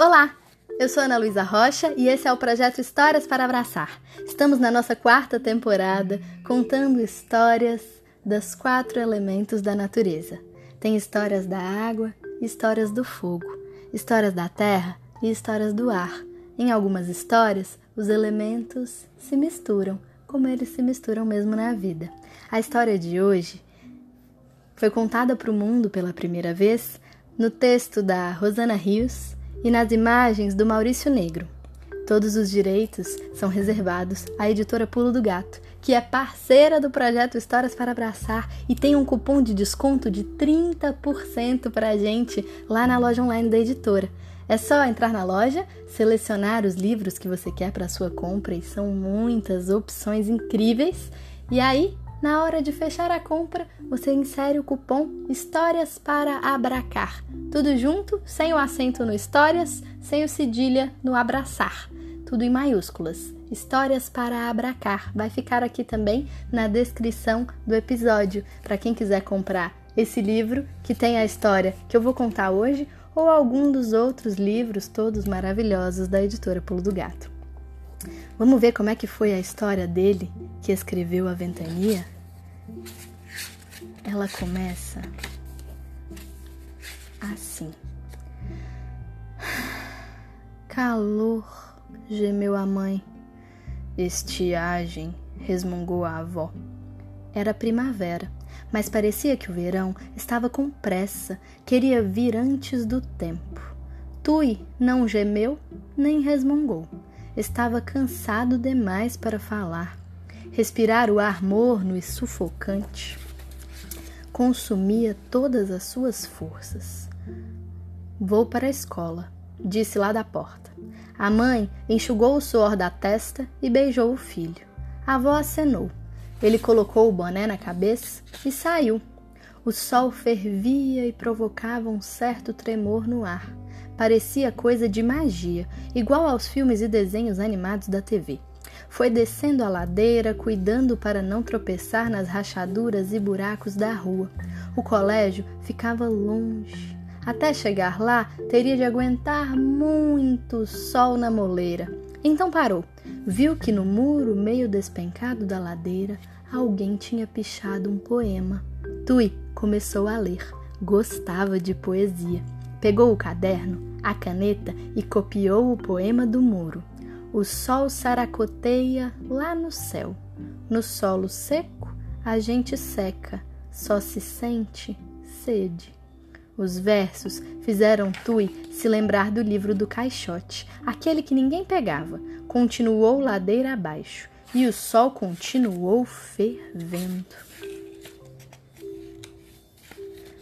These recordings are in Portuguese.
Olá, eu sou Ana Luísa Rocha e esse é o projeto Histórias para Abraçar. Estamos na nossa quarta temporada contando histórias dos quatro elementos da natureza. Tem histórias da água, histórias do fogo, histórias da terra e histórias do ar. Em algumas histórias, os elementos se misturam, como eles se misturam mesmo na vida. A história de hoje foi contada para o mundo pela primeira vez no texto da Rosana Rios e nas imagens do Maurício Negro. Todos os direitos são reservados à editora Pulo do Gato, que é parceira do projeto Histórias para Abraçar e tem um cupom de desconto de 30% para a gente lá na loja online da editora. É só entrar na loja, selecionar os livros que você quer para sua compra e são muitas opções incríveis. E aí na hora de fechar a compra, você insere o cupom Histórias para Abracar. Tudo junto, sem o acento no Histórias, sem o cedilha no Abraçar. Tudo em maiúsculas. Histórias para Abracar. Vai ficar aqui também na descrição do episódio, para quem quiser comprar esse livro que tem a história que eu vou contar hoje ou algum dos outros livros todos maravilhosos da editora Pulo do Gato. Vamos ver como é que foi a história dele que escreveu a Ventania? Ela começa assim. Calor, gemeu a mãe. Estiagem, resmungou a avó. Era primavera, mas parecia que o verão estava com pressa, queria vir antes do tempo. Tui não gemeu nem resmungou estava cansado demais para falar. Respirar o ar morno e sufocante consumia todas as suas forças. Vou para a escola, disse lá da porta. A mãe enxugou o suor da testa e beijou o filho. A avó acenou. Ele colocou o boné na cabeça e saiu. O sol fervia e provocava um certo tremor no ar. Parecia coisa de magia, igual aos filmes e desenhos animados da TV. Foi descendo a ladeira, cuidando para não tropeçar nas rachaduras e buracos da rua. O colégio ficava longe. Até chegar lá, teria de aguentar muito sol na moleira. Então parou. Viu que no muro meio despencado da ladeira, alguém tinha pichado um poema. Tui começou a ler. Gostava de poesia. Pegou o caderno, a caneta e copiou o poema do muro. O sol saracoteia lá no céu. No solo seco, a gente seca, só se sente sede. Os versos fizeram Tui se lembrar do livro do caixote, aquele que ninguém pegava. Continuou ladeira abaixo e o sol continuou fervendo.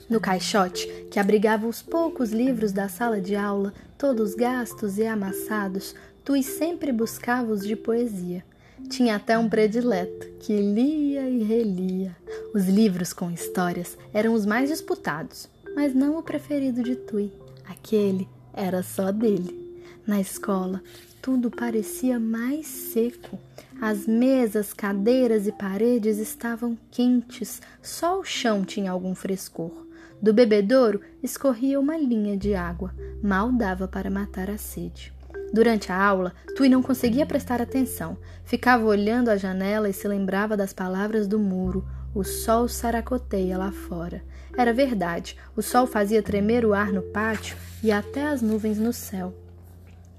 No caixote, que abrigava os poucos livros da sala de aula, todos gastos e amassados, Tui sempre buscava os de poesia. Tinha até um predileto, que lia e relia. Os livros com histórias eram os mais disputados, mas não o preferido de Tui. Aquele era só dele. Na escola, tudo parecia mais seco. As mesas, cadeiras e paredes estavam quentes, só o chão tinha algum frescor. Do bebedouro escorria uma linha de água, mal dava para matar a sede. Durante a aula, Tui não conseguia prestar atenção. Ficava olhando a janela e se lembrava das palavras do muro. O sol saracoteia lá fora. Era verdade, o sol fazia tremer o ar no pátio e até as nuvens no céu.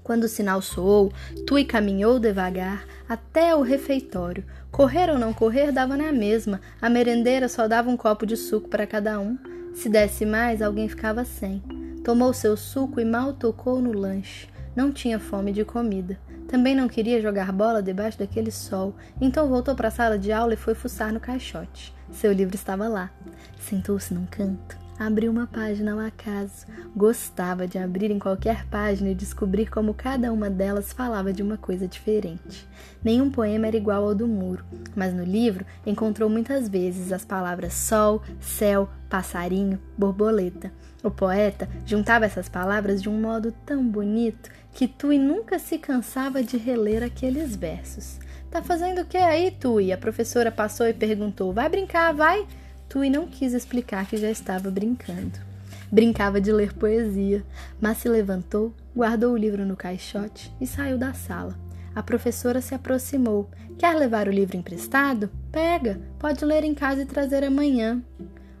Quando o sinal soou, Tui caminhou devagar até o refeitório. Correr ou não correr dava na mesma, a merendeira só dava um copo de suco para cada um. Se desse mais, alguém ficava sem. Tomou seu suco e mal tocou no lanche. Não tinha fome de comida. Também não queria jogar bola debaixo daquele sol, então voltou para a sala de aula e foi fuçar no caixote. Seu livro estava lá. Sentou-se num canto, abriu uma página ao acaso. Gostava de abrir em qualquer página e descobrir como cada uma delas falava de uma coisa diferente. Nenhum poema era igual ao do muro, mas no livro encontrou muitas vezes as palavras sol, céu, passarinho, borboleta. O poeta juntava essas palavras de um modo tão bonito que Tui nunca se cansava de reler aqueles versos. Tá fazendo o que aí, Tui? A professora passou e perguntou. Vai brincar, vai? Tui não quis explicar que já estava brincando. Brincava de ler poesia, mas se levantou, guardou o livro no caixote e saiu da sala. A professora se aproximou. Quer levar o livro emprestado? Pega, pode ler em casa e trazer amanhã.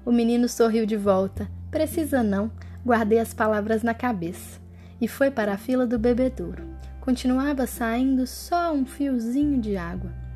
O menino sorriu de volta. Precisa não, guardei as palavras na cabeça. E foi para a fila do bebedouro. Continuava saindo só um fiozinho de água.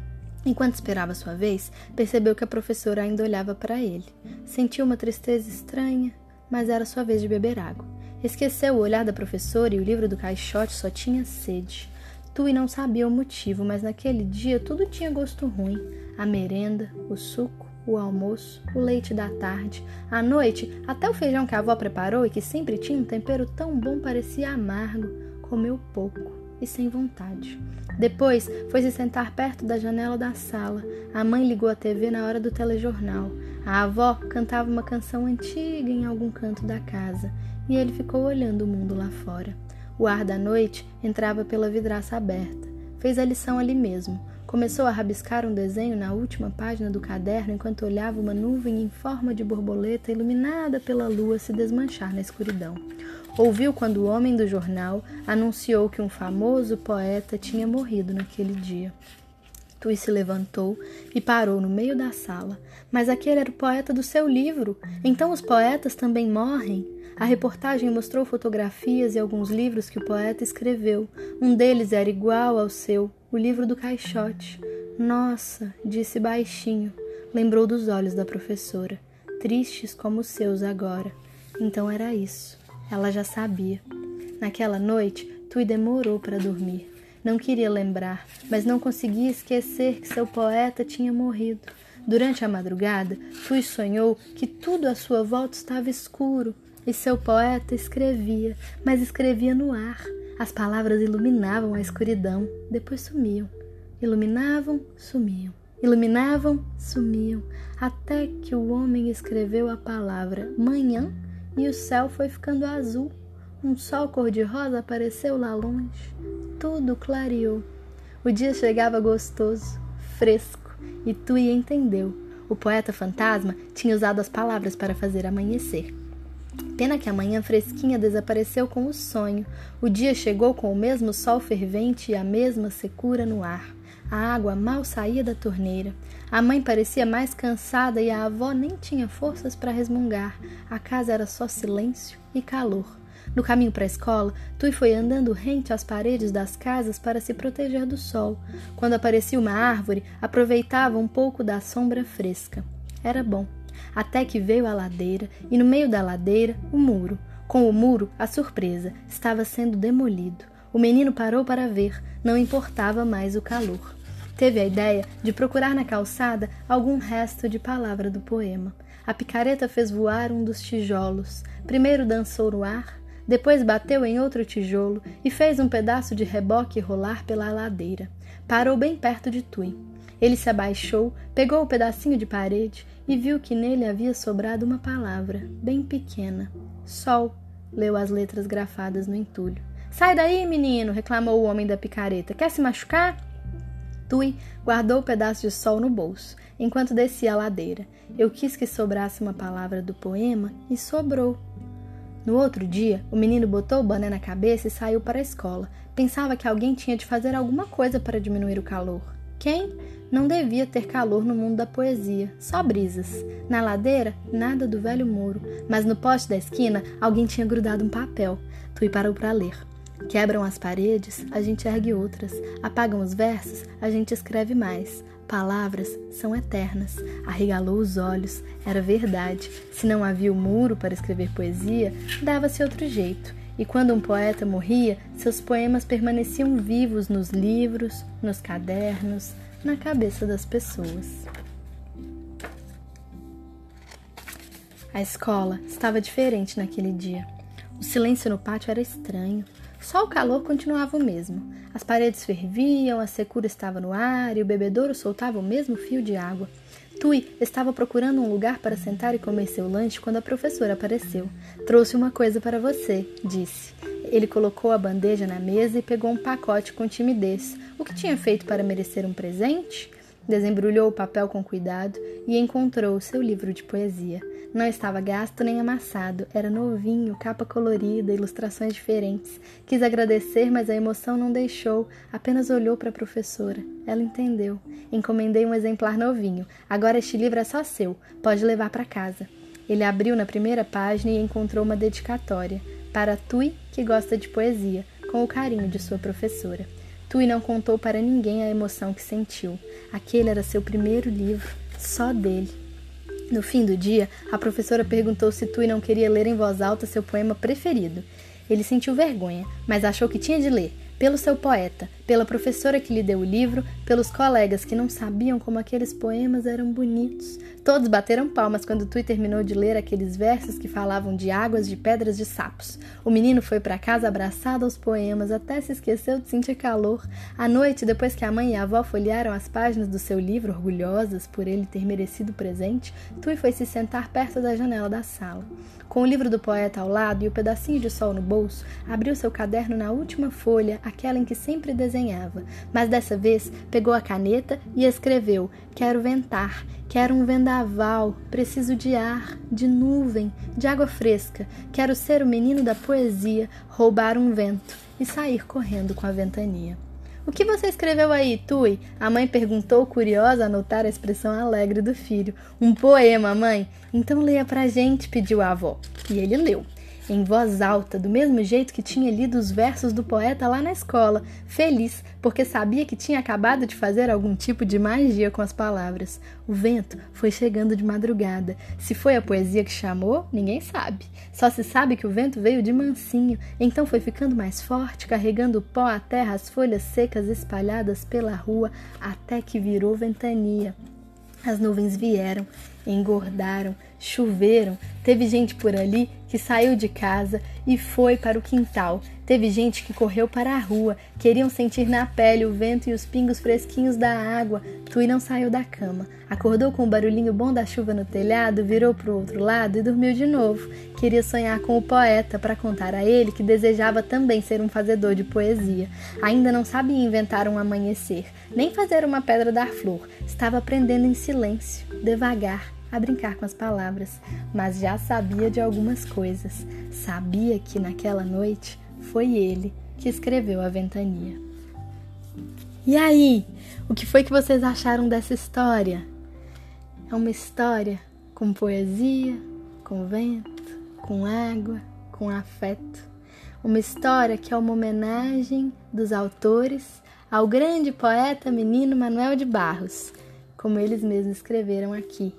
Enquanto esperava sua vez, percebeu que a professora ainda olhava para ele. Sentiu uma tristeza estranha, mas era sua vez de beber água. Esqueceu o olhar da professora e o livro do caixote só tinha sede. Tui não sabia o motivo, mas naquele dia tudo tinha gosto ruim: a merenda, o suco, o almoço, o leite da tarde, à noite, até o feijão que a avó preparou e que sempre tinha um tempero tão bom parecia amargo. Comeu pouco e sem vontade. Depois foi se sentar perto da janela da sala. A mãe ligou a TV na hora do telejornal. A avó cantava uma canção antiga em algum canto da casa e ele ficou olhando o mundo lá fora. O ar da noite entrava pela vidraça aberta. Fez a lição ali mesmo. Começou a rabiscar um desenho na última página do caderno enquanto olhava uma nuvem em forma de borboleta iluminada pela lua se desmanchar na escuridão. Ouviu quando o homem do jornal anunciou que um famoso poeta tinha morrido naquele dia. Tui se levantou e parou no meio da sala. Mas aquele era o poeta do seu livro. Então os poetas também morrem? A reportagem mostrou fotografias e alguns livros que o poeta escreveu. Um deles era igual ao seu, o livro do caixote. Nossa, disse baixinho. Lembrou dos olhos da professora, tristes como os seus agora. Então era isso. Ela já sabia. Naquela noite, Tui demorou para dormir. Não queria lembrar, mas não conseguia esquecer que seu poeta tinha morrido. Durante a madrugada, Tui sonhou que tudo à sua volta estava escuro e seu poeta escrevia, mas escrevia no ar. As palavras iluminavam a escuridão, depois sumiam. Iluminavam, sumiam. Iluminavam, sumiam, até que o homem escreveu a palavra manhã e o céu foi ficando azul. Um sol cor-de-rosa apareceu lá longe. Tudo clareou. O dia chegava gostoso, fresco, e Tui entendeu. O poeta fantasma tinha usado as palavras para fazer amanhecer. Pena que a manhã fresquinha desapareceu com o sonho. O dia chegou com o mesmo sol fervente e a mesma secura no ar. A água mal saía da torneira. A mãe parecia mais cansada e a avó nem tinha forças para resmungar. A casa era só silêncio e calor. No caminho para a escola, Tui foi andando rente às paredes das casas para se proteger do sol. Quando aparecia uma árvore, aproveitava um pouco da sombra fresca. Era bom. Até que veio a ladeira e no meio da ladeira, o muro. Com o muro, a surpresa estava sendo demolido. O menino parou para ver, não importava mais o calor. Teve a ideia de procurar na calçada algum resto de palavra do poema. A picareta fez voar um dos tijolos. Primeiro dançou no ar, depois bateu em outro tijolo e fez um pedaço de reboque rolar pela ladeira. Parou bem perto de Tui. Ele se abaixou, pegou o pedacinho de parede e viu que nele havia sobrado uma palavra, bem pequena. Sol, leu as letras grafadas no entulho. Sai daí, menino! reclamou o homem da picareta. Quer se machucar? Tui guardou o pedaço de sol no bolso, enquanto descia a ladeira. Eu quis que sobrasse uma palavra do poema e sobrou. No outro dia, o menino botou o boné na cabeça e saiu para a escola. Pensava que alguém tinha de fazer alguma coisa para diminuir o calor. Quem? Não devia ter calor no mundo da poesia, só brisas. Na ladeira, nada do velho muro, mas no poste da esquina alguém tinha grudado um papel. Tui parou para ler. Quebram as paredes, a gente ergue outras. Apagam os versos, a gente escreve mais. Palavras são eternas. Arregalou os olhos. Era verdade. Se não havia o muro para escrever poesia, dava-se outro jeito. E quando um poeta morria, seus poemas permaneciam vivos nos livros, nos cadernos, na cabeça das pessoas. A escola estava diferente naquele dia. O silêncio no pátio era estranho. Só o calor continuava o mesmo. As paredes ferviam, a secura estava no ar e o bebedouro soltava o mesmo fio de água. Tui estava procurando um lugar para sentar e comer seu lanche quando a professora apareceu. Trouxe uma coisa para você, disse. Ele colocou a bandeja na mesa e pegou um pacote com timidez. O que tinha feito para merecer um presente? Desembrulhou o papel com cuidado e encontrou seu livro de poesia. Não estava gasto nem amassado, era novinho, capa colorida, ilustrações diferentes. Quis agradecer, mas a emoção não deixou, apenas olhou para a professora. Ela entendeu. Encomendei um exemplar novinho. Agora este livro é só seu, pode levar para casa. Ele abriu na primeira página e encontrou uma dedicatória. Para Tui, que gosta de poesia, com o carinho de sua professora. Tui não contou para ninguém a emoção que sentiu. Aquele era seu primeiro livro, só dele. No fim do dia, a professora perguntou se Tui não queria ler em voz alta seu poema preferido. Ele sentiu vergonha, mas achou que tinha de ler, pelo seu poeta, pela professora que lhe deu o livro, pelos colegas que não sabiam como aqueles poemas eram bonitos. Todos bateram palmas quando Tui terminou de ler aqueles versos que falavam de águas, de pedras, de sapos. O menino foi para casa abraçado aos poemas, até se esqueceu de sentir calor. À noite, depois que a mãe e a avó folhearam as páginas do seu livro, orgulhosas por ele ter merecido o presente, Tui foi se sentar perto da janela da sala. Com o livro do poeta ao lado e o pedacinho de sol no bolso, abriu seu caderno na última folha, aquela em que sempre desenhava. Mas dessa vez pegou a caneta e escreveu: Quero ventar, quero um vendaval, preciso de ar, de nuvem, de água fresca. Quero ser o menino da poesia, roubar um vento e sair correndo com a ventania. O que você escreveu aí, Tui? A mãe perguntou, curiosa a notar a expressão alegre do filho. Um poema, mãe? Então leia pra gente, pediu a avó. E ele leu em voz alta, do mesmo jeito que tinha lido os versos do poeta lá na escola, feliz, porque sabia que tinha acabado de fazer algum tipo de magia com as palavras. O vento foi chegando de madrugada. Se foi a poesia que chamou, ninguém sabe. Só se sabe que o vento veio de mansinho, então foi ficando mais forte, carregando o pó à terra, as folhas secas espalhadas pela rua, até que virou ventania. As nuvens vieram, engordaram, choveram. Teve gente por ali que saiu de casa e foi para o quintal. Teve gente que correu para a rua, queriam sentir na pele o vento e os pingos fresquinhos da água. Tui não saiu da cama. Acordou com o barulhinho bom da chuva no telhado, virou para o outro lado e dormiu de novo. Queria sonhar com o poeta para contar a ele que desejava também ser um fazedor de poesia. Ainda não sabia inventar um amanhecer, nem fazer uma pedra dar flor. Estava aprendendo em silêncio, devagar, a brincar com as palavras, mas já sabia de algumas coisas. Sabia que naquela noite foi ele que escreveu a ventania. E aí, o que foi que vocês acharam dessa história? É uma história com poesia, com vento, com água, com afeto. Uma história que é uma homenagem dos autores ao grande poeta menino Manuel de Barros, como eles mesmos escreveram aqui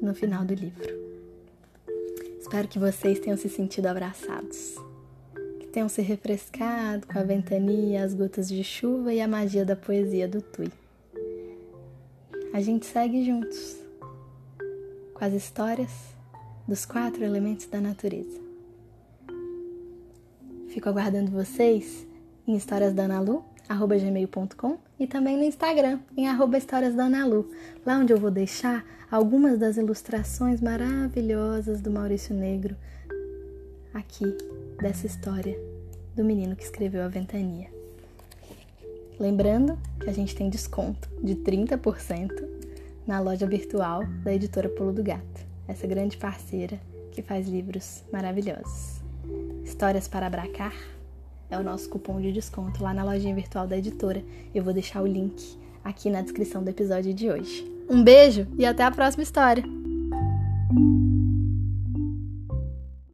no final do livro. Espero que vocês tenham se sentido abraçados, que tenham se refrescado com a ventania, as gotas de chuva e a magia da poesia do Tui. A gente segue juntos com as histórias dos quatro elementos da natureza. Fico aguardando vocês em Histórias da Analu, gmail.com e também no Instagram, em arroba Histórias da Analu, lá onde eu vou deixar algumas das ilustrações maravilhosas do Maurício Negro aqui dessa história do menino que escreveu a ventania. Lembrando que a gente tem desconto de 30% na loja virtual da editora Pulo do Gato, essa grande parceira que faz livros maravilhosos. Histórias para abracar é o nosso cupom de desconto lá na lojinha virtual da editora. Eu vou deixar o link aqui na descrição do episódio de hoje. Um beijo e até a próxima história!